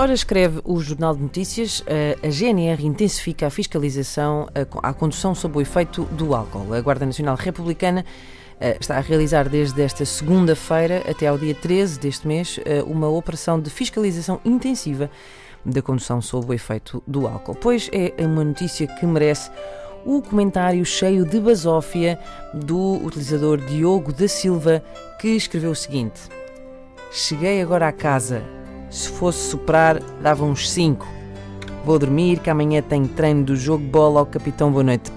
Ora, escreve o Jornal de Notícias, a GNR intensifica a fiscalização à condução sob o efeito do álcool. A Guarda Nacional Republicana está a realizar desde esta segunda-feira até ao dia 13 deste mês uma operação de fiscalização intensiva da condução sob o efeito do álcool. Pois é uma notícia que merece o comentário cheio de basófia do utilizador Diogo da Silva, que escreveu o seguinte: Cheguei agora à casa se fosse soprar, dava uns 5. Vou dormir, que amanhã tenho treino do jogo bola ao capitão. Boa noite.